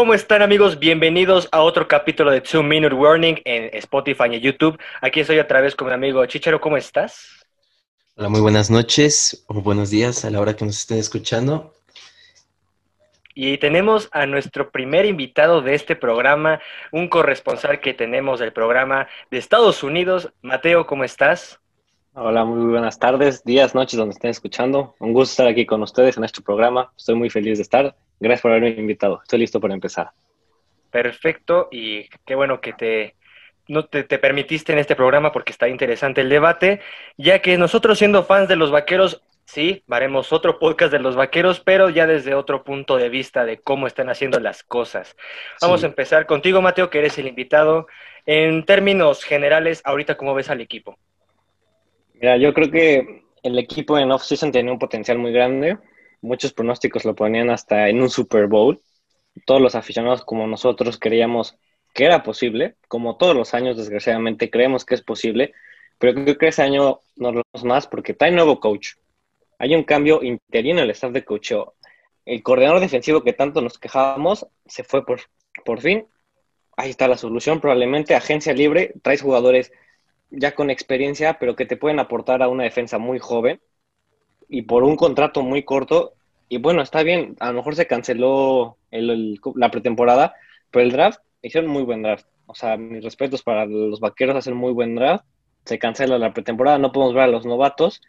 ¿Cómo están amigos? Bienvenidos a otro capítulo de Two Minute Warning en Spotify y YouTube. Aquí estoy otra vez con mi amigo Chicharo. ¿Cómo estás? Hola, muy buenas noches o buenos días a la hora que nos estén escuchando. Y tenemos a nuestro primer invitado de este programa, un corresponsal que tenemos del programa de Estados Unidos. Mateo, ¿cómo estás? Hola, muy buenas tardes, días, noches, donde estén escuchando. Un gusto estar aquí con ustedes en nuestro programa. Estoy muy feliz de estar. Gracias por haberme invitado. Estoy listo para empezar. Perfecto, y qué bueno que te, no te, te, permitiste en este programa porque está interesante el debate, ya que nosotros siendo fans de los vaqueros, sí, haremos otro podcast de los vaqueros, pero ya desde otro punto de vista de cómo están haciendo las cosas. Vamos sí. a empezar contigo, Mateo, que eres el invitado. En términos generales, ahorita, ¿cómo ves al equipo? Mira, yo creo que el equipo en off-season tenía un potencial muy grande. Muchos pronósticos lo ponían hasta en un Super Bowl. Todos los aficionados como nosotros creíamos que era posible. Como todos los años, desgraciadamente, creemos que es posible. Pero creo que ese año nos lo más porque trae nuevo coach. Hay un cambio interino en el staff de coacheo. El coordinador defensivo que tanto nos quejábamos se fue por, por fin. Ahí está la solución. Probablemente agencia libre, traes jugadores ya con experiencia, pero que te pueden aportar a una defensa muy joven y por un contrato muy corto. Y bueno, está bien, a lo mejor se canceló el, la pretemporada, pero el draft, hicieron muy buen draft. O sea, mis respetos para los vaqueros, hacen muy buen draft. Se cancela la pretemporada, no podemos ver a los novatos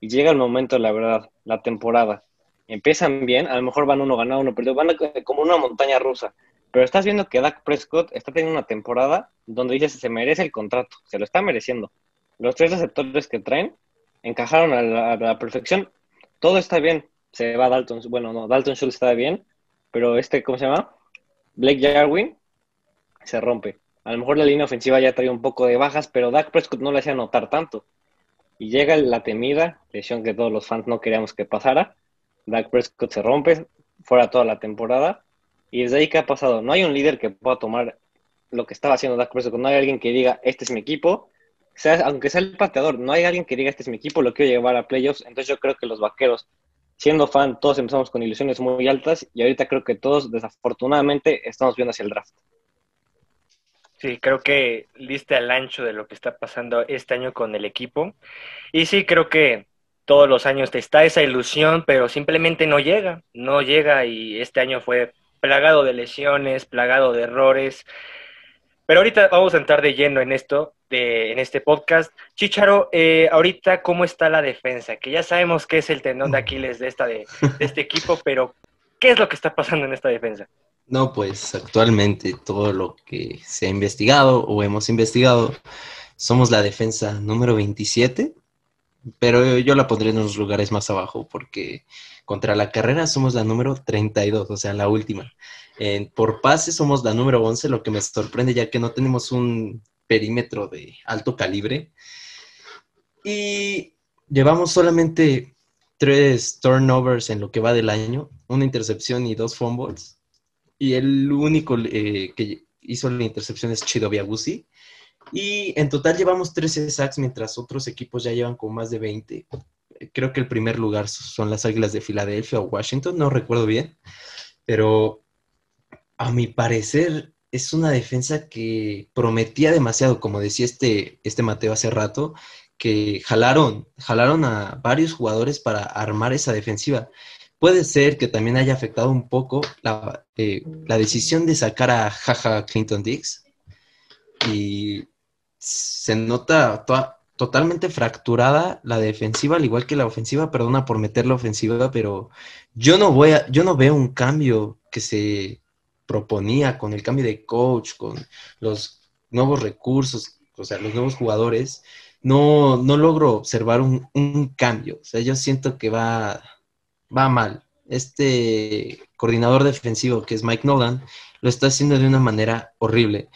y llega el momento, la verdad, la temporada. Empiezan bien, a lo mejor van uno ganado, uno perdido, van como una montaña rusa. Pero estás viendo que Dak Prescott está teniendo una temporada donde dices se merece el contrato, se lo está mereciendo. Los tres receptores que traen encajaron a la, a la perfección. Todo está bien. Se va Dalton, bueno, no, Dalton Schultz está bien, pero este, ¿cómo se llama? Blake Jarwin se rompe. A lo mejor la línea ofensiva ya trae un poco de bajas, pero Dak Prescott no le hacía notar tanto. Y llega la temida lesión que todos los fans no queríamos que pasara. Dak Prescott se rompe, fuera toda la temporada. Y desde ahí, ¿qué ha pasado? No hay un líder que pueda tomar lo que estaba haciendo Dak Prescott. No hay alguien que diga, este es mi equipo. O sea, aunque sea el pateador, no hay alguien que diga, este es mi equipo, lo quiero llevar a playoffs. Entonces yo creo que los vaqueros, siendo fan, todos empezamos con ilusiones muy altas. Y ahorita creo que todos, desafortunadamente, estamos viendo hacia el draft. Sí, creo que liste al ancho de lo que está pasando este año con el equipo. Y sí, creo que todos los años está esa ilusión, pero simplemente no llega, no llega y este año fue plagado de lesiones, plagado de errores. Pero ahorita vamos a entrar de lleno en esto, de, en este podcast. Chicharo, eh, ahorita, ¿cómo está la defensa? Que ya sabemos que es el tendón de Aquiles de, esta de, de este equipo, pero ¿qué es lo que está pasando en esta defensa? No, pues actualmente todo lo que se ha investigado o hemos investigado, somos la defensa número 27, pero yo la pondré en los lugares más abajo porque contra la carrera somos la número 32, o sea, la última. Por pase somos la número 11, lo que me sorprende ya que no tenemos un perímetro de alto calibre. Y llevamos solamente tres turnovers en lo que va del año, una intercepción y dos fumbles. Y el único eh, que hizo la intercepción es Chido Biagusi. Y en total llevamos 13 sacks, mientras otros equipos ya llevan con más de 20. Creo que el primer lugar son las Águilas de Filadelfia o Washington, no recuerdo bien. Pero a mi parecer es una defensa que prometía demasiado, como decía este, este Mateo hace rato, que jalaron, jalaron a varios jugadores para armar esa defensiva. Puede ser que también haya afectado un poco la, eh, la decisión de sacar a Jaja Clinton Dix. Y se nota totalmente fracturada la defensiva, al igual que la ofensiva. Perdona por meter la ofensiva, pero yo no voy a, yo no veo un cambio que se proponía con el cambio de coach, con los nuevos recursos, o sea, los nuevos jugadores. No, no logro observar un, un cambio. O sea, yo siento que va va mal. Este coordinador defensivo, que es Mike Nolan, lo está haciendo de una manera horrible.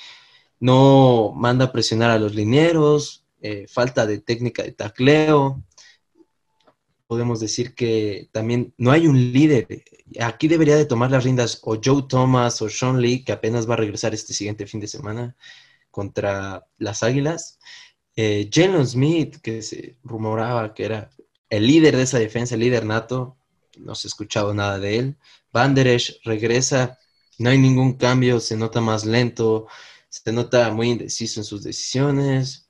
No manda a presionar a los linieros, eh, falta de técnica de tacleo. Podemos decir que también no hay un líder. Aquí debería de tomar las riendas o Joe Thomas o Sean Lee, que apenas va a regresar este siguiente fin de semana contra las Águilas. Eh, Jalen Smith, que se rumoraba que era el líder de esa defensa, el líder nato, no se ha escuchado nada de él. Van Der Esch regresa no hay ningún cambio, se nota más lento, se nota muy indeciso en sus decisiones.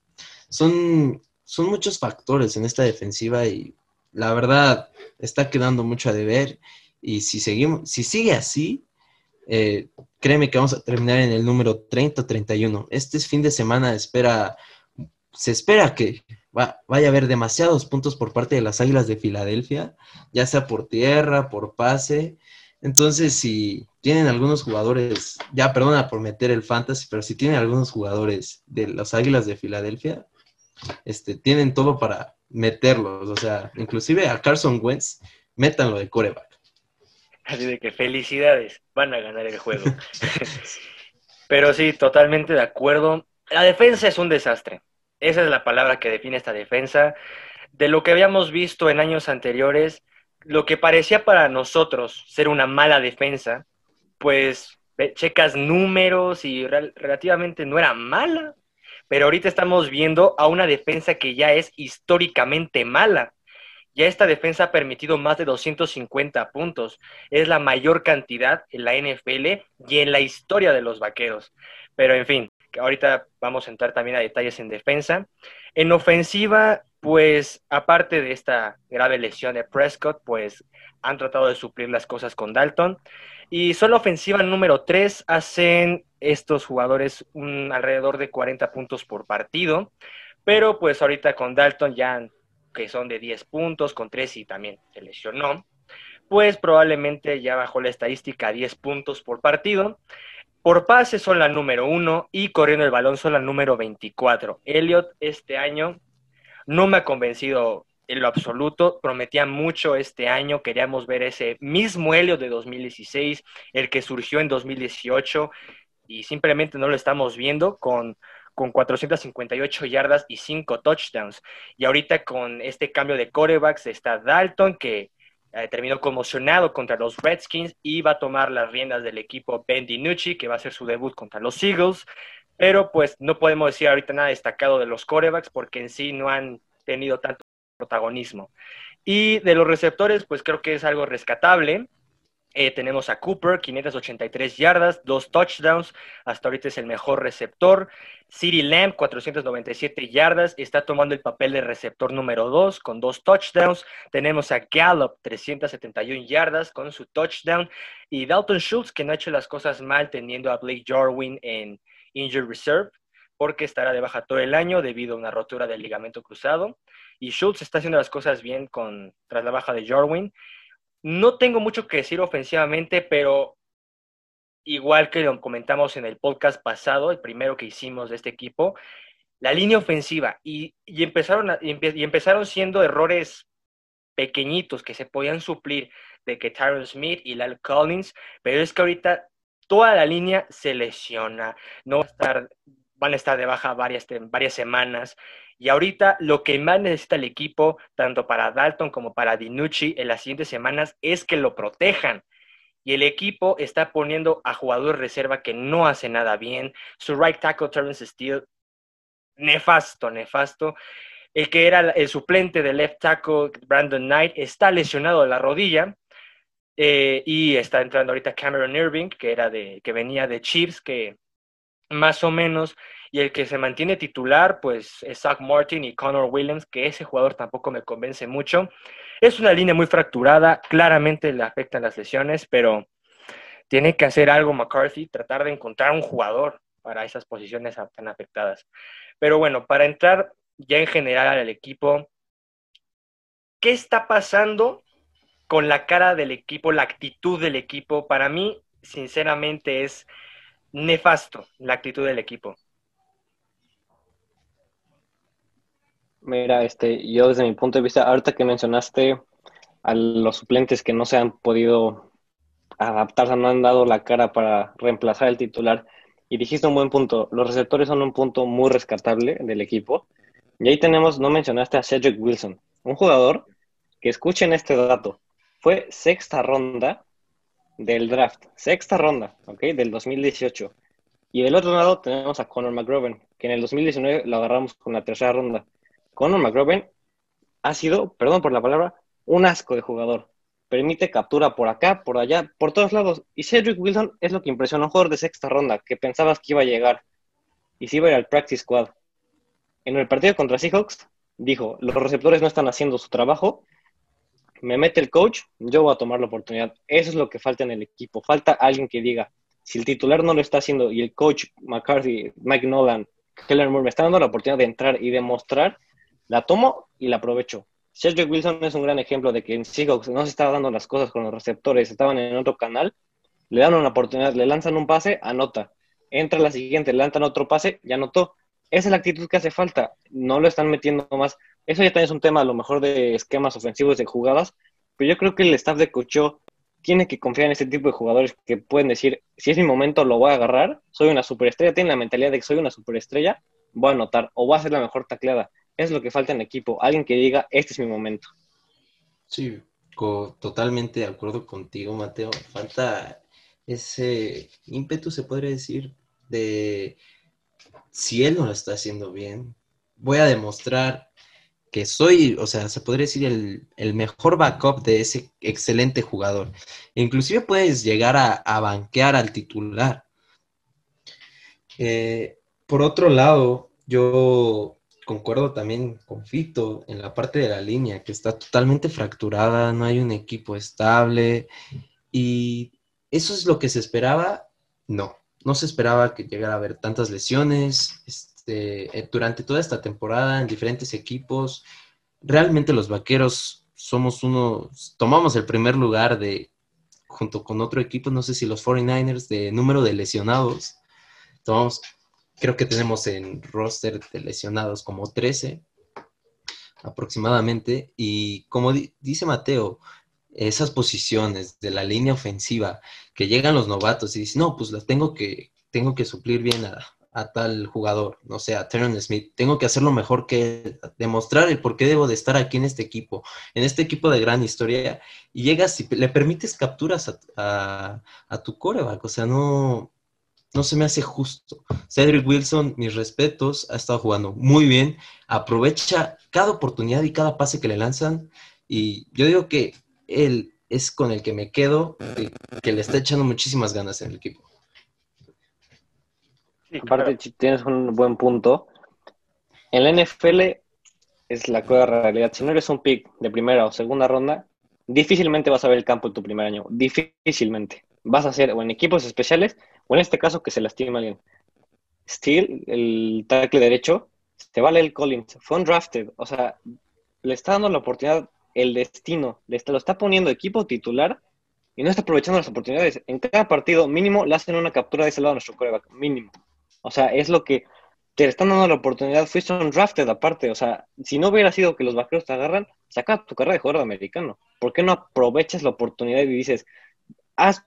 Son, son muchos factores en esta defensiva y la verdad está quedando mucho a deber. Y si, seguimos, si sigue así, eh, créeme que vamos a terminar en el número 30 31. Este fin de semana espera, se espera que vaya a haber demasiados puntos por parte de las Águilas de Filadelfia, ya sea por tierra, por pase. Entonces, si tienen algunos jugadores, ya perdona por meter el fantasy, pero si tienen algunos jugadores de las Águilas de Filadelfia, este, tienen todo para meterlos. O sea, inclusive a Carson Wentz, métanlo de coreback. Así de que felicidades, van a ganar el juego. pero sí, totalmente de acuerdo. La defensa es un desastre. Esa es la palabra que define esta defensa. De lo que habíamos visto en años anteriores, lo que parecía para nosotros ser una mala defensa, pues checas números y relativamente no era mala, pero ahorita estamos viendo a una defensa que ya es históricamente mala. Ya esta defensa ha permitido más de 250 puntos. Es la mayor cantidad en la NFL y en la historia de los vaqueros. Pero en fin, ahorita vamos a entrar también a detalles en defensa. En ofensiva, pues aparte de esta grave lesión de Prescott, pues han tratado de suplir las cosas con Dalton. Y solo ofensiva número 3 hacen estos jugadores un, alrededor de 40 puntos por partido. Pero pues ahorita con Dalton ya que son de 10 puntos, con 3 y también se lesionó, pues probablemente ya bajó la estadística a 10 puntos por partido. Por pase son la número uno y corriendo el balón son la número 24. Elliot este año no me ha convencido en lo absoluto. Prometía mucho este año. Queríamos ver ese mismo Elliot de 2016, el que surgió en 2018 y simplemente no lo estamos viendo con, con 458 yardas y 5 touchdowns. Y ahorita con este cambio de corebacks está Dalton que eh, terminó conmocionado contra los Redskins y va a tomar las riendas del equipo Ben DiNucci, que va a hacer su debut contra los Eagles. Pero pues no podemos decir ahorita nada destacado de los corebacks porque en sí no han tenido tanto protagonismo. Y de los receptores, pues creo que es algo rescatable. Eh, tenemos a Cooper, 583 yardas, dos touchdowns. Hasta ahorita es el mejor receptor. City Lamb, 497 yardas. Está tomando el papel de receptor número 2 con dos touchdowns. Tenemos a Gallup, 371 yardas con su touchdown. Y Dalton Schultz, que no ha hecho las cosas mal teniendo a Blake Jarwin en Injured Reserve, porque estará de baja todo el año debido a una rotura del ligamento cruzado. Y Schultz está haciendo las cosas bien con, tras la baja de Jarwin. No tengo mucho que decir ofensivamente, pero igual que lo comentamos en el podcast pasado, el primero que hicimos de este equipo, la línea ofensiva y, empezaron, y empezaron siendo errores pequeñitos que se podían suplir de que Tyron Smith y Lal Collins, pero es que ahorita toda la línea se lesiona, no va a estar, van a estar de baja varias, semanas. Y ahorita lo que más necesita el equipo, tanto para Dalton como para Dinucci en las siguientes semanas, es que lo protejan. Y el equipo está poniendo a jugadores reserva que no hace nada bien. Su right tackle, Terrence Steele, nefasto, nefasto. El que era el suplente de left tackle, Brandon Knight, está lesionado de la rodilla. Eh, y está entrando ahorita Cameron Irving, que, era de, que venía de Chiefs, que más o menos y el que se mantiene titular, pues es Zach Martin y Connor Williams, que ese jugador tampoco me convence mucho. Es una línea muy fracturada, claramente le afectan las lesiones, pero tiene que hacer algo McCarthy, tratar de encontrar un jugador para esas posiciones tan afectadas. Pero bueno, para entrar ya en general al equipo, ¿qué está pasando con la cara del equipo, la actitud del equipo? Para mí, sinceramente, es nefasto la actitud del equipo. Mira, este, yo desde mi punto de vista, ahorita que mencionaste a los suplentes que no se han podido adaptar, no han dado la cara para reemplazar el titular, y dijiste un buen punto, los receptores son un punto muy rescatable del equipo. Y ahí tenemos, no mencionaste a Cedric Wilson, un jugador que escuchen este dato, fue sexta ronda del draft, sexta ronda, ¿ok? Del 2018. Y del otro lado tenemos a Conor McGrovern, que en el 2019 lo agarramos con la tercera ronda. Conor McGovern ha sido, perdón por la palabra, un asco de jugador. permite captura por acá, por allá, por todos lados. Y Cedric Wilson es lo que impresionó un jugador de sexta ronda, que pensabas que iba a llegar y se iba a ir al practice squad. En el partido contra Seahawks, dijo, los receptores no están haciendo su trabajo, me mete el coach, yo voy a tomar la oportunidad. Eso es lo que falta en el equipo. Falta alguien que diga, si el titular no lo está haciendo y el coach McCarthy, Mike Nolan, Keller Moore me están dando la oportunidad de entrar y demostrar, la tomo y la aprovecho. Cedric Wilson es un gran ejemplo de que en Seahawks no se estaba dando las cosas con los receptores, estaban en otro canal, le dan una oportunidad, le lanzan un pase, anota. Entra la siguiente, le lanzan otro pase, ya anotó. Esa es la actitud que hace falta. No lo están metiendo más. Eso ya también es un tema a lo mejor de esquemas ofensivos de jugadas, pero yo creo que el staff de Cocho tiene que confiar en este tipo de jugadores que pueden decir, si es mi momento, lo voy a agarrar, soy una superestrella, tiene la mentalidad de que soy una superestrella, voy a anotar o voy a hacer la mejor tacleada es lo que falta en el equipo. Alguien que diga, este es mi momento. Sí, totalmente de acuerdo contigo, Mateo. Falta ese ímpetu, se podría decir, de si él no lo está haciendo bien, voy a demostrar que soy, o sea, se podría decir el, mejor backup de ese excelente jugador. inclusive puedes llegar a, banquear al titular. Eh, por otro lado, yo concuerdo también con Fito en la parte de la línea, que está totalmente fracturada, no hay un equipo estable y eso es lo que se esperaba. No, no se esperaba que llegara a haber tantas lesiones este, eh, durante toda esta temporada en diferentes equipos. Realmente los vaqueros somos uno, tomamos el primer lugar de, junto con otro equipo, no sé si los 49ers, de número de lesionados. Tomamos creo que tenemos en roster de lesionados como 13 aproximadamente. Y como dice Mateo, esas posiciones de la línea ofensiva que llegan los novatos y dicen, no, pues las tengo que, tengo que suplir bien a, tal jugador, no sé, a Terrence Smith, tengo que hacerlo mejor que demostrar el por qué debo de estar aquí en este equipo, en este equipo de gran historia, y llegas y le permites capturas a, a, a tu coreback, o sea, no, no se me hace justo. Cedric Wilson, mis respetos, ha estado jugando muy bien, aprovecha cada oportunidad y cada pase que le lanzan y yo digo que él es con el que me quedo, que le está echando muchísimas ganas en el equipo. Aparte, tienes un buen punto. En la NFL es la cruda realidad. Si no eres un pick de primera o segunda ronda, difícilmente vas a ver el campo en tu primer año. Difícilmente. Vas a ser o en equipos especiales o en este caso que se lastima alguien. Steel, el tackle derecho, te vale el Collins, fue un drafted, o sea, le está dando la oportunidad el destino, le está, lo está poniendo equipo titular y no está aprovechando las oportunidades. En cada partido mínimo le hacen una captura de ese lado a nuestro coreback, mínimo. O sea, es lo que te están dando la oportunidad, fuiste un drafted aparte, o sea, si no hubiera sido que los vaqueros te agarran, saca tu carrera de jugador americano. ¿Por qué no aprovechas la oportunidad y dices, haz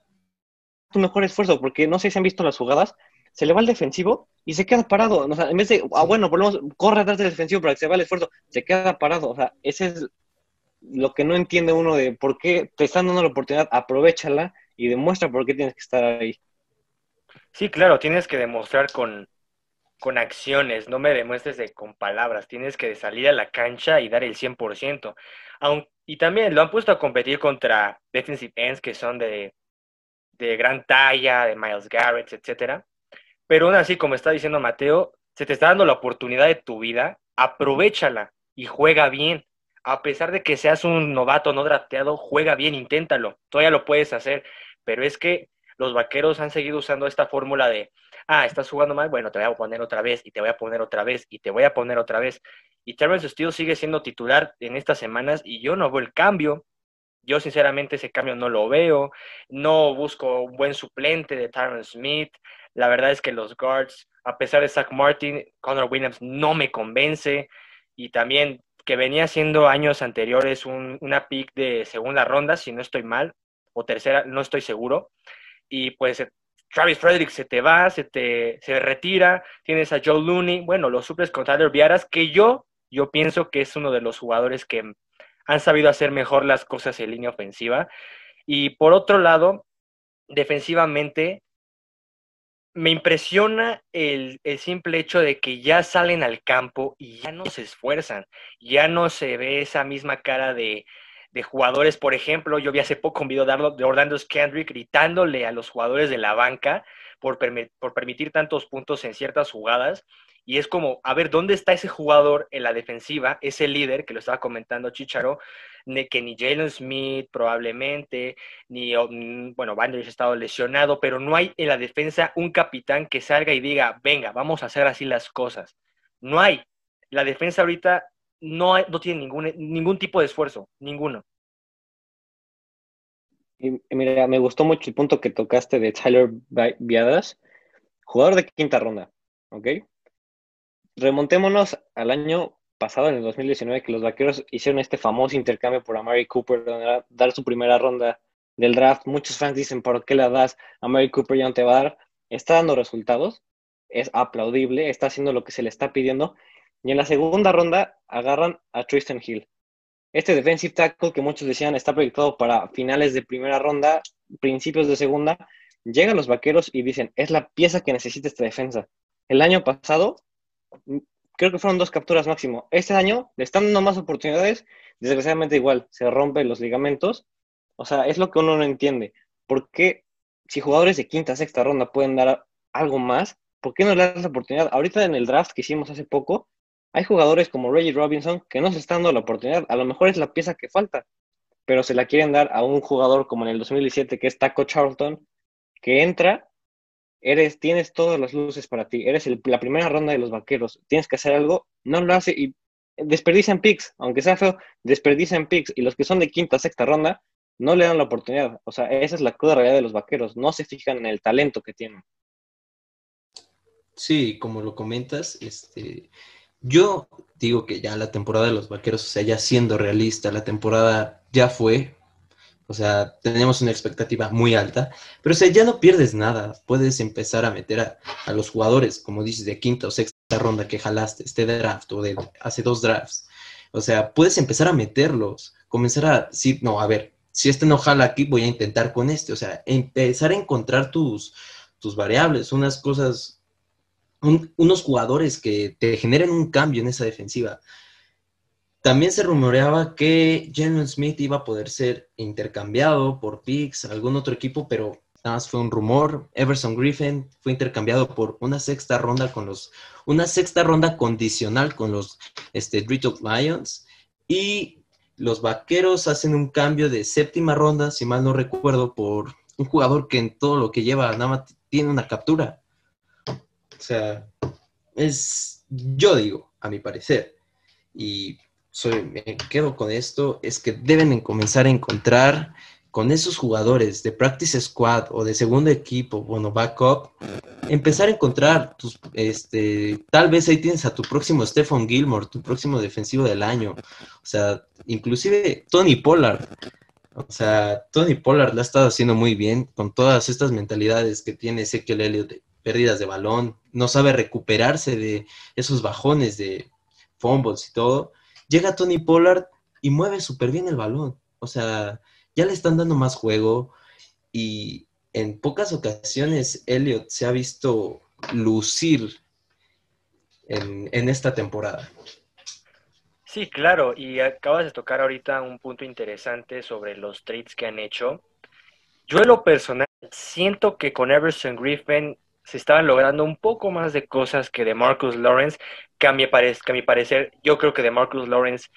tu mejor esfuerzo, porque no sé si han visto las jugadas, se le va el defensivo y se queda parado. O sea, en vez de, ah, bueno, volvemos, corre atrás del defensivo para que se vaya el esfuerzo, se queda parado. O sea, ese es lo que no entiende uno de por qué te están dando la oportunidad, aprovechala y demuestra por qué tienes que estar ahí. Sí, claro, tienes que demostrar con, con acciones, no me demuestres de, con palabras, tienes que salir a la cancha y dar el 100%. Aun, y también lo han puesto a competir contra defensive ends que son de de gran talla, de Miles Garrett, etcétera. Pero aún así, como está diciendo Mateo, se te está dando la oportunidad de tu vida, aprovechala y juega bien. A pesar de que seas un novato no drafteado, juega bien, inténtalo. Todavía lo puedes hacer, pero es que los vaqueros han seguido usando esta fórmula de, ah, estás jugando mal, bueno, te voy a poner otra vez y te voy a poner otra vez y te voy a poner otra vez. Y Terrence Steele sigue siendo titular en estas semanas y yo no veo el cambio. Yo sinceramente ese cambio no lo veo. No busco un buen suplente de Tyron Smith. La verdad es que los guards, a pesar de Zach Martin, Connor Williams no me convence. Y también que venía siendo años anteriores una pick de segunda ronda, si no estoy mal, o tercera, no estoy seguro. Y pues Travis Frederick se te va, se te se retira, tienes a Joe Looney, bueno, lo suples con Tyler Viaras, que yo, yo pienso que es uno de los jugadores que han sabido hacer mejor las cosas en línea ofensiva. Y por otro lado, defensivamente, me impresiona el, simple hecho de que ya salen al campo y ya no se esfuerzan, ya no se ve esa misma cara de, de jugadores, por ejemplo, yo vi hace poco un video de Orlando Kendrick gritándole a los jugadores de la banca por, por permitir tantos puntos en ciertas jugadas. Y es como, a ver, ¿dónde está ese jugador en la defensiva, ese líder que lo estaba comentando Chicharo? Que ni Jalen Smith probablemente, ni, mm, bueno, Banders ha estado lesionado, pero no hay en la defensa un capitán que salga y diga, venga, vamos a hacer así las cosas. No hay. La defensa ahorita no, no tiene ningún, ningún tipo de esfuerzo, ninguno. Mira, me gustó mucho el punto que tocaste de Tyler Viadas, jugador de quinta ronda, ¿ok? Remontémonos al año pasado, en el 2019, que los vaqueros hicieron este famoso intercambio por Amari Cooper, donde dar su primera ronda del draft. Muchos fans dicen, ¿por qué la das? Amari Cooper ya no te va a dar. Está dando resultados, es aplaudible, está haciendo lo que se le está pidiendo. Y en la segunda ronda agarran a Tristan Hill. Este defensive tackle que muchos decían está proyectado para finales de primera ronda, principios de segunda, llegan los vaqueros y dicen, es la pieza que necesita esta defensa. El año pasado creo que fueron dos capturas máximo. Este año le están dando más oportunidades, desgraciadamente igual, se rompen los ligamentos. O sea, es lo que uno no entiende. ¿Por qué si jugadores de quinta, sexta ronda pueden dar algo más, por qué no le das la oportunidad? Ahorita en el draft que hicimos hace poco, hay jugadores como Reggie Robinson que no se están dando la oportunidad. A lo mejor es la pieza que falta, pero se la quieren dar a un jugador como en el 2017 que es Taco Charlton, que entra eres, tienes todas las luces para ti, eres la primera ronda de los vaqueros, tienes que hacer algo, no lo hace y desperdician picks, aunque sea feo, desperdician picks y los que son de quinta, sexta ronda no le dan la oportunidad. O sea, esa es la cruda realidad de los vaqueros, no se fijan en el talento que tienen. Sí, como lo comentas, este, yo digo que ya la temporada de los vaqueros, o sea, ya siendo realista, la temporada ya fue, o sea, tenemos una expectativa muy alta, pero o sea, ya no pierdes nada. Puedes empezar a meter a, los jugadores, como dices, de quinta o sexta ronda que jalaste, este draft o de hace dos drafts. O sea, puedes empezar a meterlos, comenzar a decir, no, a ver, si este no jala aquí, voy a intentar con este. O sea, empezar a encontrar tus, tus variables, unas cosas, unos jugadores que te generen un cambio en esa defensiva. También se rumoreaba que Jalen Smith iba a poder ser intercambiado por Pix, algún otro equipo, pero nada más fue un rumor. Everson Griffin fue intercambiado por una sexta ronda con los, una sexta ronda condicional con los este, Lions. Y los vaqueros hacen un cambio de séptima ronda, si mal no recuerdo, por un jugador que en todo lo que lleva nada más tiene una captura. O sea, es, yo digo, a mi parecer. Y soy, me quedo con esto, es que deben comenzar a encontrar con esos jugadores de practice squad o de segundo equipo, bueno, backup, empezar a encontrar tus, este, tal vez ahí tienes a tu próximo Stephen Gilmore, tu próximo defensivo del año, o sea, inclusive Tony Pollard, o sea, Tony Pollard lo ha estado haciendo muy bien con todas estas mentalidades que tiene Ezequiel Elliott de pérdidas de balón, no sabe recuperarse de esos bajones de fumbles y todo, llega Tony Pollard y mueve súper bien el balón. O sea, ya le están dando más juego y en pocas ocasiones Elliot se ha visto lucir en, esta temporada. Sí, claro, y acabas de tocar ahorita un punto interesante sobre los trades que han hecho. Yo en lo personal siento que con Everson Griffin se estaban logrando un poco más de cosas que de Marcus Lawrence, que a mi, que a mi parecer yo creo que de Marcus Lawrence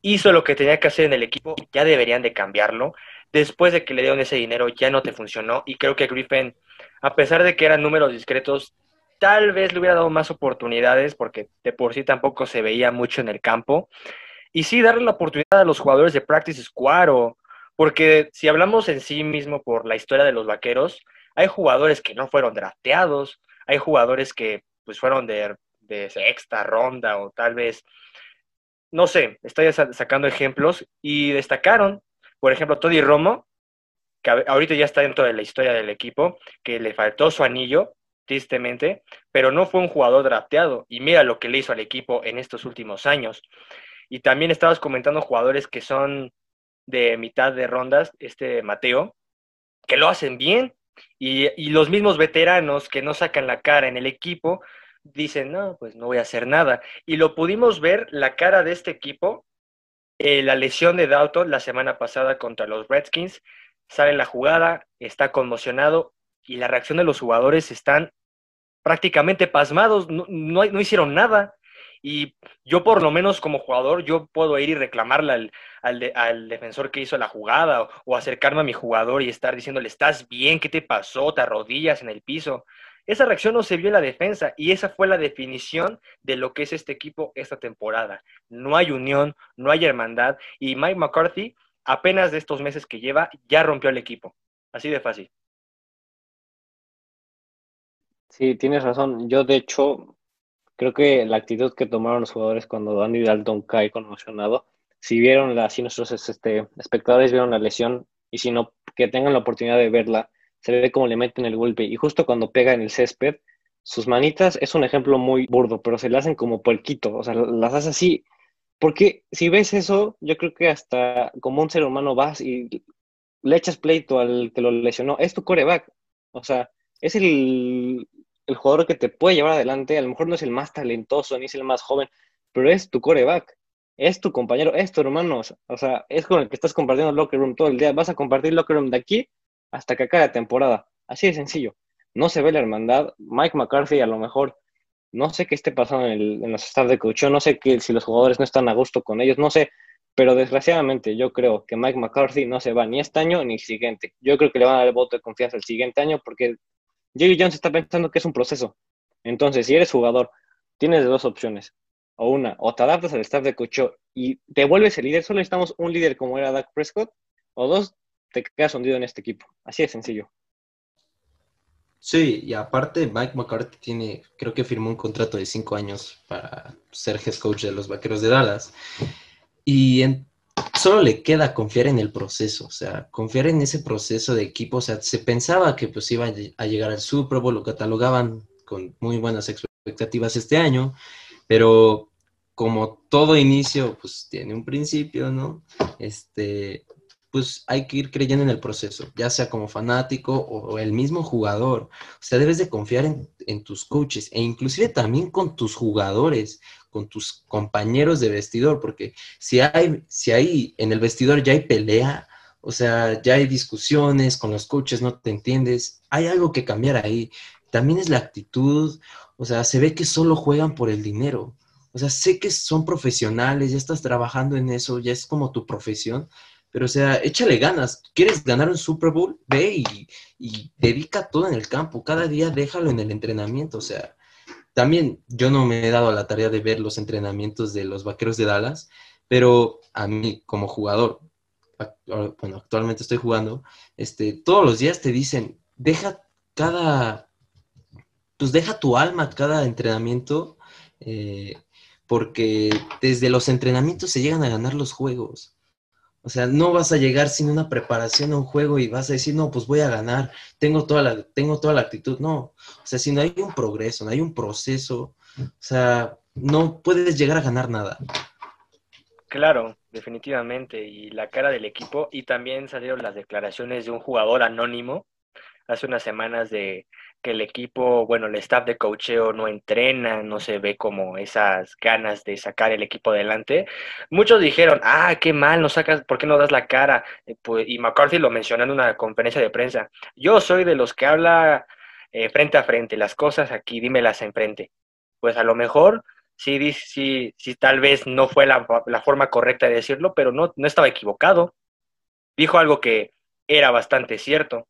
hizo lo que tenía que hacer en el equipo, ya deberían de cambiarlo. Después de que le dieron ese dinero ya no te funcionó y creo que Griffin, a pesar de que eran números discretos, tal vez le hubiera dado más oportunidades porque de por sí tampoco se veía mucho en el campo. Y sí, darle la oportunidad a los jugadores de Practice Squad o porque si hablamos en sí mismo por la historia de los vaqueros, hay jugadores que no fueron drafteados, hay jugadores que pues fueron de, sexta ronda o tal vez, no sé, estoy sacando ejemplos y destacaron, por ejemplo, Tony Romo, que ahorita ya está dentro de la historia del equipo, que le faltó su anillo, tristemente, pero no fue un jugador drafteado. Y mira lo que le hizo al equipo en estos últimos años. Y también estabas comentando jugadores que son de mitad de rondas, este Mateo, que lo hacen bien, y, los mismos veteranos que no sacan la cara en el equipo dicen, no, pues no voy a hacer nada. Y lo pudimos ver, la cara de este equipo, eh, la lesión de Dalton la semana pasada contra los Redskins, sale en la jugada, está conmocionado y la reacción de los jugadores están prácticamente pasmados, no, no, hicieron nada. Y yo por lo menos como jugador, yo puedo ir y reclamarle al, al, defensor que hizo la jugada o, o, acercarme a mi jugador y estar diciéndole, ¿estás bien? ¿Qué te pasó? ¿Te arrodillas en el piso? Esa reacción no se vio en la defensa y esa fue la definición de lo que es este equipo esta temporada. No hay unión, no hay hermandad y Mike McCarthy apenas de estos meses que lleva ya rompió el equipo. Así de fácil. Sí, tienes razón. Yo, de hecho, creo que la actitud que tomaron los jugadores cuando Andy Dalton cae conmocionado, si vieron la, si nuestros este, espectadores vieron la lesión y si no, que tengan la oportunidad de verla, se ve cómo le meten el golpe y justo cuando pega en el césped, sus manitas es un ejemplo muy burdo, pero se le hacen como puerquito, o sea, las hace así. Porque si ves eso, yo creo que hasta como un ser humano vas y le echas pleito al que lo lesionó. Es tu coreback. O sea, es el, el jugador que te puede llevar adelante, a lo mejor no es el más talentoso ni es el más joven, pero es tu coreback, es tu compañero, es tu hermano, o sea, es con el que estás compartiendo locker room todo el día, vas a compartir locker room de aquí hasta que acabe la temporada, así de sencillo. No se ve la hermandad, Mike McCarthy a lo mejor, no sé qué esté pasando en, el, los staff de coach, no sé si los jugadores no están a gusto con ellos, no sé, pero desgraciadamente yo creo que Mike McCarthy no se va ni este año ni el siguiente. Yo creo que le van a dar el voto de confianza el siguiente año porque Jerry Jones está pensando que es un proceso. Entonces, si eres jugador, tienes dos opciones. O una, o te adaptas al staff de coach y te vuelves el líder. Solo necesitamos un líder como era Dak Prescott. O dos, te quedas hundido en este equipo. Así de sencillo. Sí, y aparte Mike McCarthy tiene, creo que firmó un contrato de cinco años para ser head coach de los Vaqueros de Dallas. Y en, solo le queda confiar en el proceso, o sea, confiar en ese proceso de equipo. O sea, se pensaba que pues iba a llegar al Super Bowl, lo catalogaban con muy buenas expectativas este año, pero como todo inicio, pues tiene un principio, ¿no? Este, pues hay que ir creyendo en el proceso, ya sea como fanático o, el mismo jugador. O sea, debes de confiar en, en, tus coaches e inclusive también con tus jugadores, con tus compañeros de vestidor, porque si hay, si hay en el vestidor ya hay pelea, o sea, ya hay discusiones con los coaches, no te entiendes, hay algo que cambiar ahí. También es la actitud, o sea, se ve que solo juegan por el dinero. O sea, sé que son profesionales, ya estás trabajando en eso, ya es como tu profesión, pero, o sea, échale ganas. ¿Quieres ganar un Super Bowl? Ve y, dedica todo en el campo. Cada día déjalo en el entrenamiento. O sea, también yo no me he dado la tarea de ver los entrenamientos de los Vaqueros de Dallas, pero a mí como jugador, bueno, actualmente estoy jugando, este, todos los días te dicen, deja cada, pues deja tu alma cada entrenamiento, eh, porque desde los entrenamientos se llegan a ganar los juegos. O sea, no vas a llegar sin una preparación a un juego y vas a decir, no, pues voy a ganar, tengo toda la, tengo toda la actitud. No, o sea, si no hay un progreso, no hay un proceso, o sea, no puedes llegar a ganar nada. Claro, definitivamente. Y la cara del equipo, y también salieron las declaraciones de un jugador anónimo hace unas semanas de que el equipo, bueno, el staff de cocheo no entrena, no se ve como esas ganas de sacar el equipo adelante. Muchos dijeron, ah, qué mal, no sacas, ¿por qué no das la cara? Eh, pues, y McCarthy lo mencionó en una conferencia de prensa. Yo soy de los que habla eh, frente a frente, las cosas aquí, dímelas enfrente. Pues a lo mejor sí, sí, sí tal vez no fue la, la forma correcta de decirlo, pero no, no estaba equivocado. Dijo algo que era bastante cierto.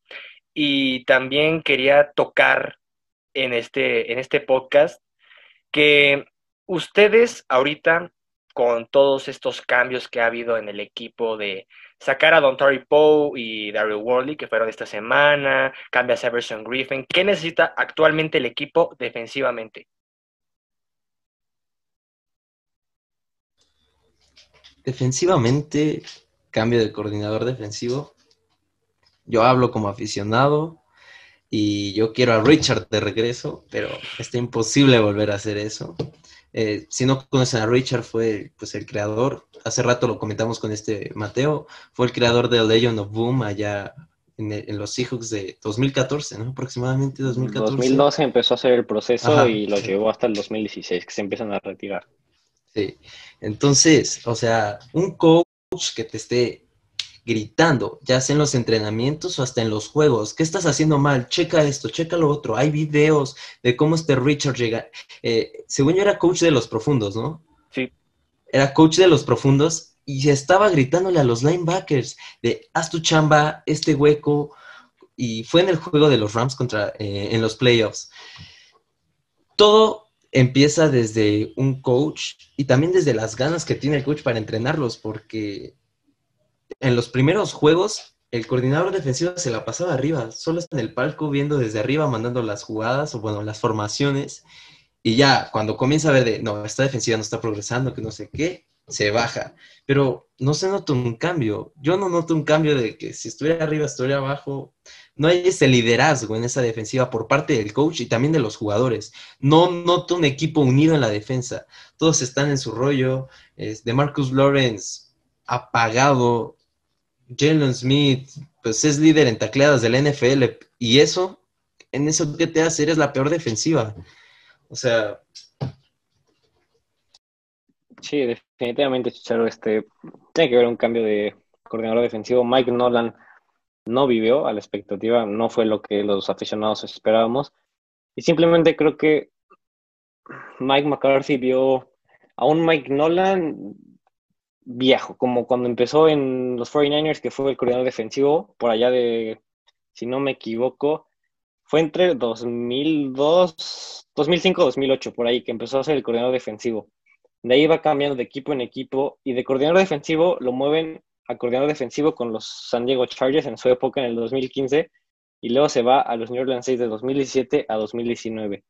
Y también quería tocar en este, en este podcast que ustedes ahorita, con todos estos cambios que ha habido en el equipo de sacar a Don Terry Poe y Daryl Worley, que fueron esta semana, cambia a Severson Griffin, ¿qué necesita actualmente el equipo defensivamente? Defensivamente, cambio de coordinador defensivo yo hablo como aficionado y yo quiero a Richard de regreso, pero está imposible volver a hacer eso. Eh, si no conocen a Richard, fue pues el creador, hace rato lo comentamos con este Mateo, fue el creador de Legend of Boom allá en, los Seahawks de 2014, ¿no? Aproximadamente 2014. 2012 empezó a hacer el proceso y lo llevó hasta el 2016, que se empiezan a retirar. Sí. Entonces, o sea, un coach que te esté gritando, ya sea en los entrenamientos o hasta en los juegos, ¿qué estás haciendo mal? Checa esto, checa lo otro. Hay videos de cómo este Richard llega. Eh, según yo era coach de los profundos, ¿no? Sí. Era coach de los profundos y estaba gritándole a los linebackers de haz tu chamba, este hueco. Y fue en el juego de los Rams contra, eh, en los playoffs. Todo empieza desde un coach y también desde las ganas que tiene el coach para entrenarlos, porque en los primeros juegos el coordinador defensivo se la pasaba arriba, solo está en el palco viendo desde arriba, mandando las jugadas o bueno, las formaciones. Y ya cuando comienza a ver de, no, esta defensiva no está progresando, que no sé qué, se baja. Pero no se nota un cambio. Yo no noto un cambio de que si estuviera arriba, estuviera abajo. No hay ese liderazgo en esa defensiva por parte del coach y también de los jugadores. No noto un equipo unido en la defensa. Todos están en su rollo. De Marcus Lawrence apagado. Jalen Smith, pues es líder en tacleadas del NFL. Y eso, en eso que te hace, eres la peor defensiva. O sea. Sí, definitivamente, Chicharo, este, tiene que haber un cambio de coordinador defensivo. Mike Nolan no vivió a la expectativa, no fue lo que los aficionados esperábamos. Y simplemente creo que Mike McCarthy vio a un Mike Nolan viejo, como cuando empezó en los 49ers, que fue el coordinador defensivo, por allá de, si no me equivoco, fue entre 2002, 2005, 2008, por ahí, que empezó a ser el coordinador defensivo. De ahí va cambiando de equipo en equipo y de coordinador defensivo lo mueven a coordinador defensivo con los San Diego Chargers en su época en el 2015 y luego se va a los New Orleans Saints de 2017 a 2019.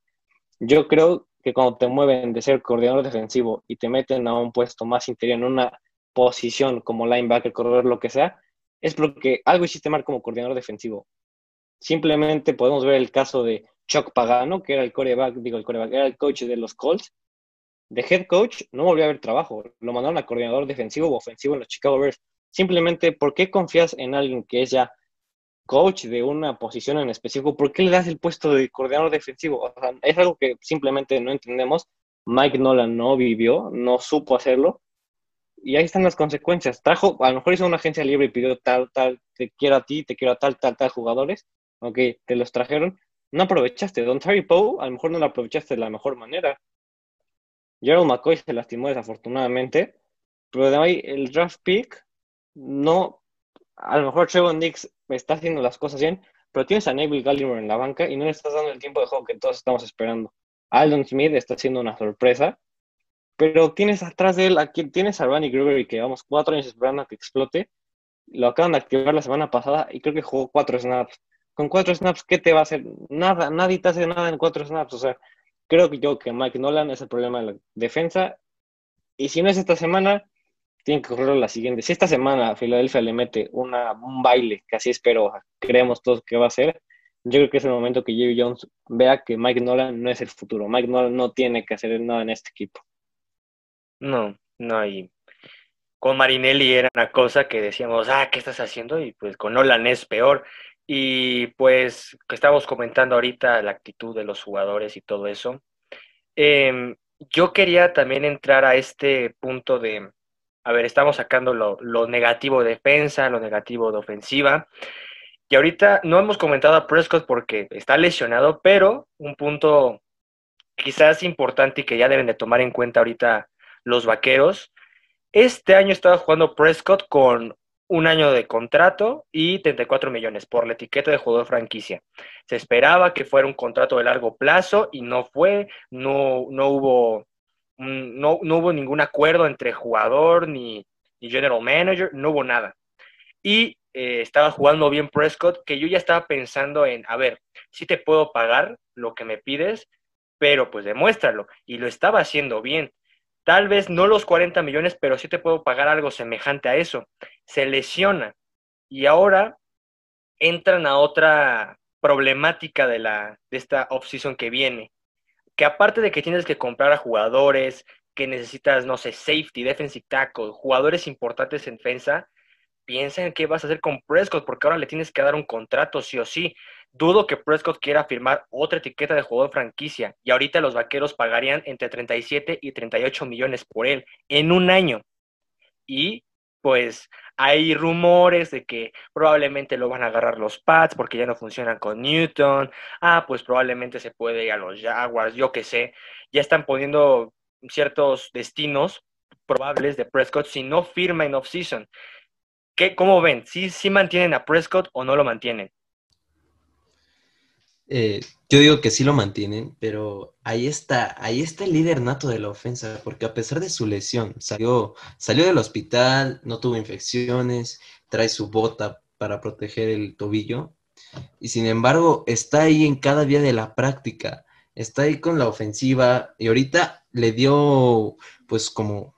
Yo creo que cuando te mueven de ser coordinador defensivo y te meten a un puesto más interior en una posición como linebacker, corredor, lo que sea, es porque algo hiciste mal como coordinador defensivo. Simplemente podemos ver el caso de Chuck Pagano, que era el coreback, digo el coreback, era el coach de los Colts. De head coach no volvió a haber trabajo, lo mandaron a coordinador defensivo o ofensivo en los Chicago Bears. Simplemente, ¿por qué confías en alguien que es ya coach de una posición en específico? ¿Por qué le das el puesto de coordinador defensivo? es algo que simplemente no entendemos. Mike Nolan no vivió, no supo hacerlo y ahí están las consecuencias. Trajo, a lo mejor hizo una agencia libre y pidió tal, tal, te quiero a ti, te quiero a tal, tal, tal jugadores, ok, te los trajeron, no aprovechaste. Don Terry Poe, a lo mejor no lo aprovechaste de la mejor manera. Gerald McCoy se lastimó desafortunadamente, pero de ahí el draft pick, no, a lo mejor Trevor Nix está haciendo las cosas bien, pero tienes a Neville Gallimore en la banca y no le estás dando el tiempo de juego que todos estamos esperando. Aldon Smith está haciendo una sorpresa pero tienes atrás de él, aquí tienes a Ronnie Gregory, que llevamos cuatro años esperando a que explote. Lo acaban de activar la semana pasada y creo que jugó cuatro snaps. Con cuatro snaps, ¿qué te va a hacer? Nada, nadie te hace nada en cuatro snaps. O sea, creo que yo que Mike Nolan es el problema de la defensa. Y si no es esta semana, tiene que correr la siguiente. Si esta semana Filadelfia le mete una, un baile, que así espero, creemos todos que va a ser, yo creo que es el momento que Jerry Jones vea que Mike Nolan no es el futuro. Mike Nolan no tiene que hacer nada en este equipo. No, no hay. Con Marinelli era una cosa que decíamos, ah, ¿qué estás haciendo? Y pues con Nolan es peor. Y pues que estamos comentando ahorita la actitud de los jugadores y todo eso. Em, yo quería también entrar a este punto de, a ver, estamos sacando lo, lo, negativo de defensa, lo negativo de ofensiva. Y ahorita no hemos comentado a Prescott porque está lesionado, pero un punto quizás importante y que ya deben de tomar en cuenta ahorita los Vaqueros. Este año estaba jugando Prescott con un año de contrato y 34 millones por la etiqueta de jugador franquicia. Se esperaba que fuera un contrato de largo plazo y no fue, no, no, hubo, no, no hubo ningún acuerdo entre jugador ni, general manager, no hubo nada. Y eh, estaba jugando bien Prescott, que yo ya estaba pensando en, a ver, si te puedo pagar lo que me pides, pero pues demuéstralo. Y lo estaba haciendo bien. Tal vez no los 40 millones, pero sí te puedo pagar algo semejante a eso. Se lesiona y ahora entran a otra problemática de, la, de esta off-season que viene. Que aparte de que tienes que comprar a jugadores, que necesitas, no sé, safety, defensive tackle, jugadores importantes en defensa, piensa en qué vas a hacer con Prescott, porque ahora le tienes que dar un contrato sí o sí. Dudo que Prescott quiera firmar otra etiqueta de jugador franquicia y ahorita los vaqueros pagarían entre 37 y 38 millones por él en un año. Y pues hay rumores de que probablemente lo van a agarrar los Pats porque ya no funcionan con Newton. Ah, pues probablemente se puede ir a los Jaguars, yo qué sé. Ya están poniendo ciertos destinos probables de Prescott si no firma en off-season. ¿Cómo ven? ¿Sí, ¿Sí mantienen a Prescott o no lo mantienen? Eh, yo digo que sí lo mantienen, pero ahí está, ahí está el líder nato de la ofensa, porque a pesar de su lesión, salió, salió del hospital, no tuvo infecciones, trae su bota para proteger el tobillo, y sin embargo está ahí en cada día de la práctica, está ahí con la ofensiva, y ahorita le dio pues como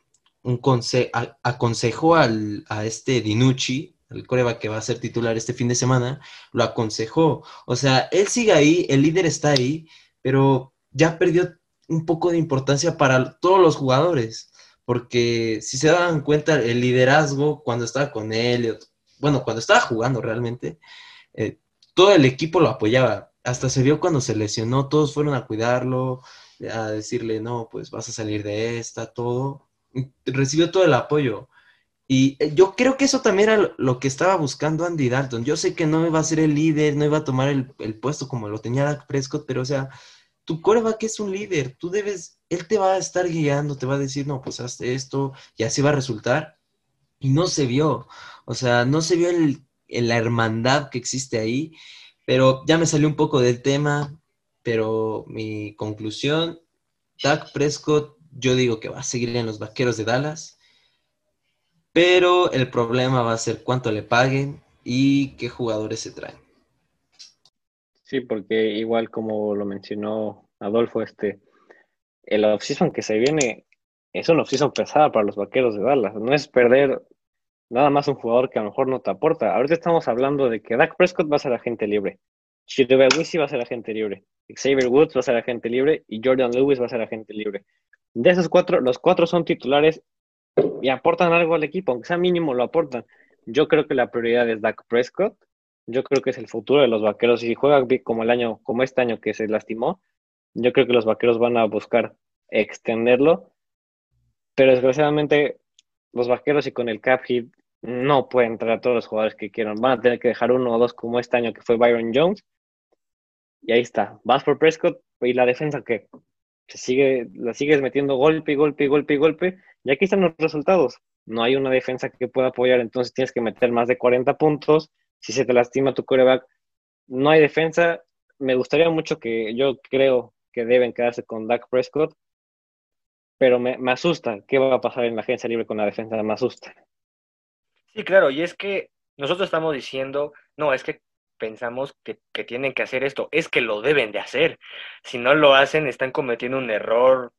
un consejo, aconsejó al, a este Dinucci, el coreback que va a ser titular este fin de semana, lo aconsejó. O sea, él sigue ahí, el líder está ahí, pero ya perdió un poco de importancia para todos los jugadores, porque si se dan cuenta, el liderazgo cuando estaba con él, bueno, cuando estaba jugando realmente, eh, todo el equipo lo apoyaba. Hasta se vio cuando se lesionó, todos fueron a cuidarlo, a decirle, no, pues vas a salir de esta, todo. Recibió todo el apoyo. Y eh, yo creo que eso también era lo que estaba buscando Andy Dalton. Yo sé que no iba a ser el líder, no iba a tomar el, puesto como lo tenía Dak Prescott, pero o sea, tu coreback es un líder, tú debes, él te va a estar guiando, te va a decir, no, pues hazte esto y así va a resultar. Y no se vio, o sea, no se vio el, la hermandad que existe ahí, pero ya me salió un poco del tema, pero mi conclusión, Dak Prescott, yo digo que va a seguir en los Vaqueros de Dallas pero el problema va a ser cuánto le paguen y qué jugadores se traen. Sí, porque igual como lo mencionó Adolfo, este, el offseason que se viene es un offseason pesada para los vaqueros de Dallas. No es perder nada más un jugador que a lo mejor no te aporta. Ahorita estamos hablando de que Dak Prescott va a ser agente libre. Chirube Wisi va a ser agente libre. Xavier Woods va a ser agente libre. Y Jordan Lewis va a ser agente libre. De esos cuatro, los cuatro son titulares y aportan algo al equipo, aunque sea mínimo lo aportan. Yo creo que la prioridad es Dak Prescott. Yo creo que es el futuro de los vaqueros. Y si juega como el año, como este año que se lastimó, yo creo que los vaqueros van a buscar extenderlo. Pero desgraciadamente, los vaqueros y con el cap hit no pueden traer a todos los jugadores que quieran. Van a tener que dejar uno o dos como este año que fue Byron Jones. Y ahí está. Vas por Prescott y la defensa que se sigue, la sigues metiendo golpe y golpe y golpe y golpe y aquí están los resultados. No hay una defensa que pueda apoyar, entonces tienes que meter más de 40 puntos. Si se te lastima tu coreback, no hay defensa. Me gustaría mucho que yo creo que deben quedarse con Dak Prescott, pero me, asusta. ¿Qué va a pasar en la agencia libre con la defensa? Me asusta. Sí, claro, y es que nosotros estamos diciendo, no, es que pensamos que, que, tienen que hacer esto, es que lo deben de hacer. Si no lo hacen, están cometiendo un error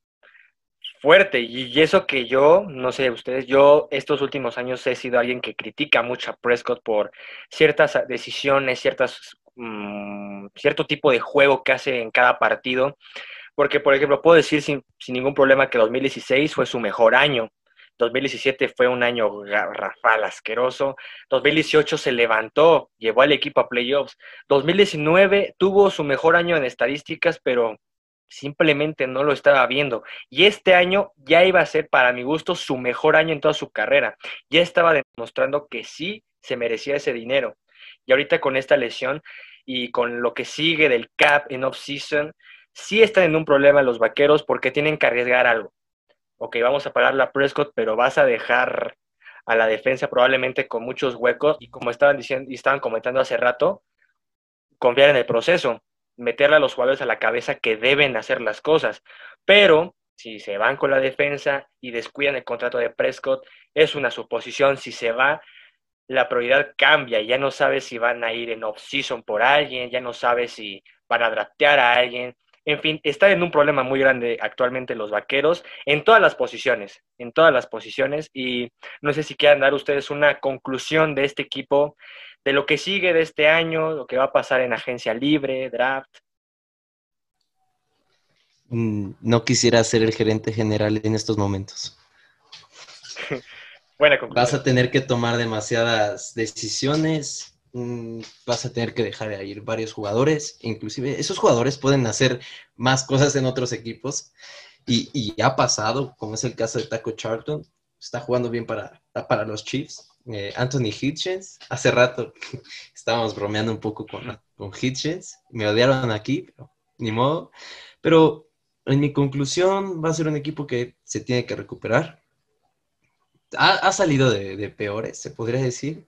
fuerte. Y eso que yo, no sé ustedes, yo estos últimos años he sido alguien que critica mucho a Prescott por ciertas decisiones, ciertas, mm, cierto tipo de juego que hace en cada partido. Porque, por ejemplo, puedo decir sin, sin ningún problema que 2016 fue su mejor año. 2017 fue un año garrafal, asqueroso. 2018 se levantó, llevó al equipo a playoffs. 2019 tuvo su mejor año en estadísticas, pero simplemente no lo estaba viendo. Y este año ya iba a ser, para mi gusto, su mejor año en toda su carrera. Ya estaba demostrando que sí se merecía ese dinero. Y ahorita con esta lesión y con lo que sigue del cap en off-season, sí están en un problema los vaqueros porque tienen que arriesgar algo. Ok, vamos a pagar la Prescott, pero vas a dejar a la defensa probablemente con muchos huecos y como estaban diciendo y estaban comentando hace rato, confiar en el proceso meterle a los jugadores a la cabeza que deben hacer las cosas. Pero si se van con la defensa y descuidan el contrato de Prescott, es una suposición. Si se va, la prioridad cambia. Ya no sabes si van a ir en off-season por alguien, ya no sabes si van a draftear a alguien. En fin, están en un problema muy grande actualmente los vaqueros en todas las posiciones, en todas las posiciones. Y no sé si quieran dar ustedes una conclusión de este equipo de lo que sigue de este año, lo que va a pasar en agencia libre, draft. Mm, no quisiera ser el gerente general en estos momentos. Buena conclusión. Vas a tener que tomar demasiadas decisiones, vas a tener que dejar de ir varios jugadores, inclusive esos jugadores pueden hacer más cosas en otros equipos y, y ha pasado, como es el caso de Taco Charlton, está jugando bien para, para los Chiefs. Eh, Anthony Hitchens, hace rato estábamos bromeando un poco con, con Hitchens, me odiaron aquí, pero ni modo. Pero en mi conclusión va a ser un equipo que se tiene que recuperar. Ha, ha salido de, de peores, se podría decir,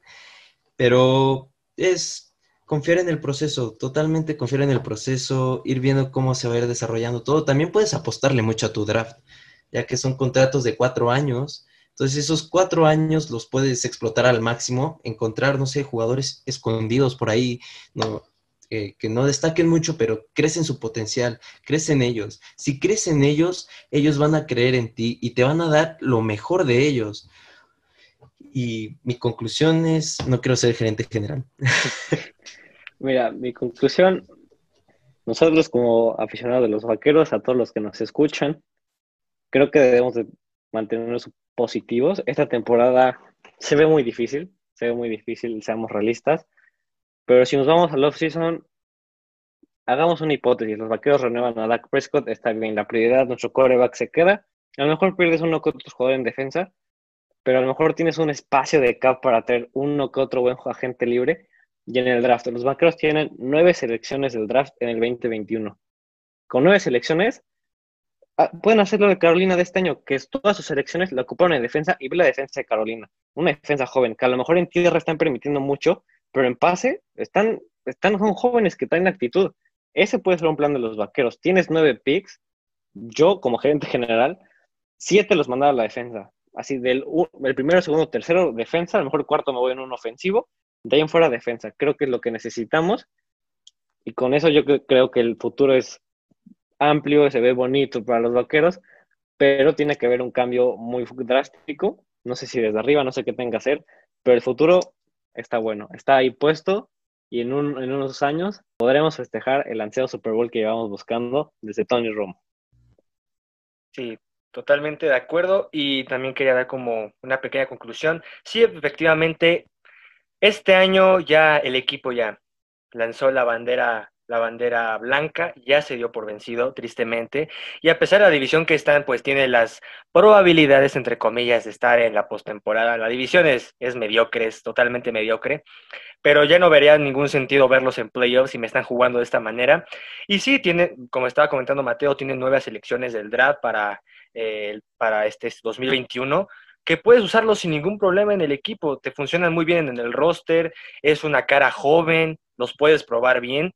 pero es confiar en el proceso, totalmente confiar en el proceso, ir viendo cómo se va a ir desarrollando todo. También puedes apostarle mucho a tu draft, ya que son contratos de cuatro años entonces esos cuatro años los puedes explotar al máximo, encontrar, no sé, jugadores escondidos por ahí, no, eh, que no destaquen mucho, pero crecen su potencial, crecen ellos. Si crecen ellos, ellos van a creer en ti y te van a dar lo mejor de ellos. Y mi conclusión es, no quiero ser gerente general. Mira, mi conclusión, nosotros como aficionados de los vaqueros, a todos los que nos escuchan, creo que debemos de mantenernos positivos. Esta temporada se ve muy difícil, se ve muy difícil, seamos realistas, pero si nos vamos al off-season, hagamos una hipótesis, los vaqueros renuevan a Dak Prescott, está bien, la prioridad, nuestro coreback se queda, a lo mejor pierdes uno que otro jugador en defensa, pero a lo mejor tienes un espacio de cap para tener uno que otro buen agente libre, y en el draft, los vaqueros tienen nueve selecciones del draft en el 2021. Con nueve selecciones, Ah, pueden hacer lo de Carolina de este año, que es todas sus selecciones la ocuparon en defensa y ve la defensa de Carolina. Una defensa joven, que a lo mejor en tierra están permitiendo mucho, pero en pase están, están, son jóvenes que traen actitud. Ese puede ser un plan de los vaqueros. Tienes nueve picks, yo como gerente general, siete los mandaba a la defensa. Así del el primero, segundo, tercero, defensa, a lo mejor cuarto me voy en un ofensivo, de ahí en fuera defensa. Creo que es lo que necesitamos. Y con eso yo creo que el futuro es amplio, se ve bonito para los vaqueros, pero tiene que haber un cambio muy drástico. No sé si desde arriba, no sé qué tenga que hacer, pero el futuro está bueno, está ahí puesto y en, unos años podremos festejar el ansiado Super Bowl que llevamos buscando desde Tony Romo. Sí, totalmente de acuerdo y también quería dar como una pequeña conclusión. Sí, efectivamente, este año ya el equipo ya lanzó la bandera la bandera blanca, ya se dio por vencido, tristemente, y a pesar de la división que están, pues tiene las probabilidades, entre comillas, de estar en la postemporada. La división es, es mediocre, es totalmente mediocre, pero ya no vería ningún sentido verlos en playoffs si me están jugando de esta manera. Y sí, tiene, como estaba comentando Mateo, tiene nuevas elecciones del draft para, eh, para este 2021 que puedes usarlo sin ningún problema en el equipo, te funcionan muy bien en el roster, es una cara joven, los puedes probar bien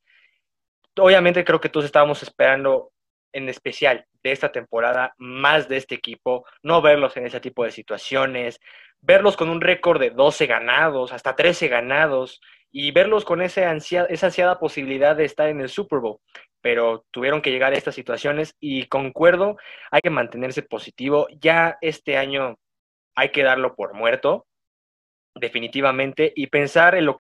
obviamente creo que todos estábamos esperando en especial de esta temporada más de este equipo, no verlos en ese tipo de situaciones, verlos con un récord de 12 ganados, hasta 13 ganados, y verlos con esa ansiada posibilidad de estar en el Super Bowl. Pero tuvieron que llegar a estas situaciones y concuerdo, hay que mantenerse positivo. Ya este año hay que darlo por muerto, definitivamente, y pensar en lo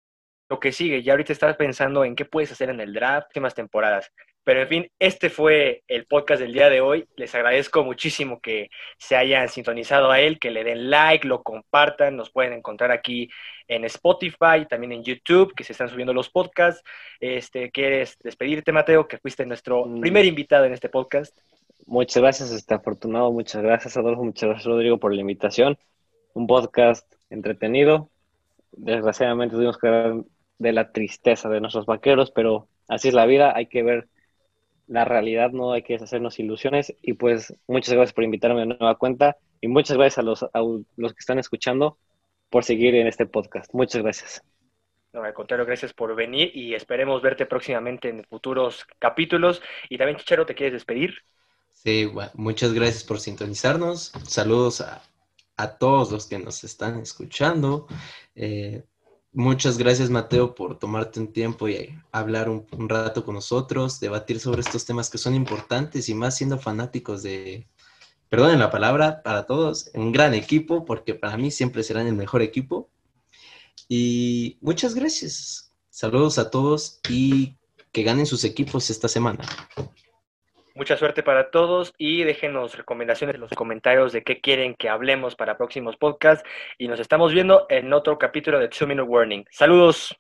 lo que sigue. Ya ahorita estás pensando en qué puedes hacer en el draft, más temporadas. Pero en fin, este fue el podcast del día de hoy. Les agradezco muchísimo que se hayan sintonizado a él, que le den like, lo compartan. Nos pueden encontrar aquí en Spotify, también en YouTube, que se están subiendo los podcasts. Este, ¿Quieres despedirte, Mateo, que fuiste nuestro mm. primer invitado en este podcast? Muchas gracias, está afortunado. Muchas gracias, Adolfo. Muchas gracias, Rodrigo, por la invitación. Un podcast entretenido. Desgraciadamente tuvimos que ver de la tristeza de nuestros vaqueros, pero así es la vida, hay que ver la realidad, no hay que hacernos ilusiones. Y pues muchas gracias por invitarme a nueva cuenta y muchas gracias a los, a los que están escuchando por seguir en este podcast. Muchas gracias. No, al contrario, gracias por venir y esperemos verte próximamente en futuros capítulos. Y también, Chichero, ¿te quieres despedir? Sí, muchas gracias por sintonizarnos. Saludos a, a todos los que nos están escuchando. Eh, Muchas gracias, Mateo, por tomarte un tiempo y hablar un, rato con nosotros, debatir sobre estos temas que son importantes y más siendo fanáticos de, perdonen la palabra, para todos, un gran equipo, porque para mí siempre serán el mejor equipo. Y muchas gracias. Saludos a todos y que ganen sus equipos esta semana. Mucha suerte para todos y déjenos recomendaciones en los comentarios de qué quieren que hablemos para próximos podcasts. Y nos estamos viendo en otro capítulo de Two Minute Warning. Saludos.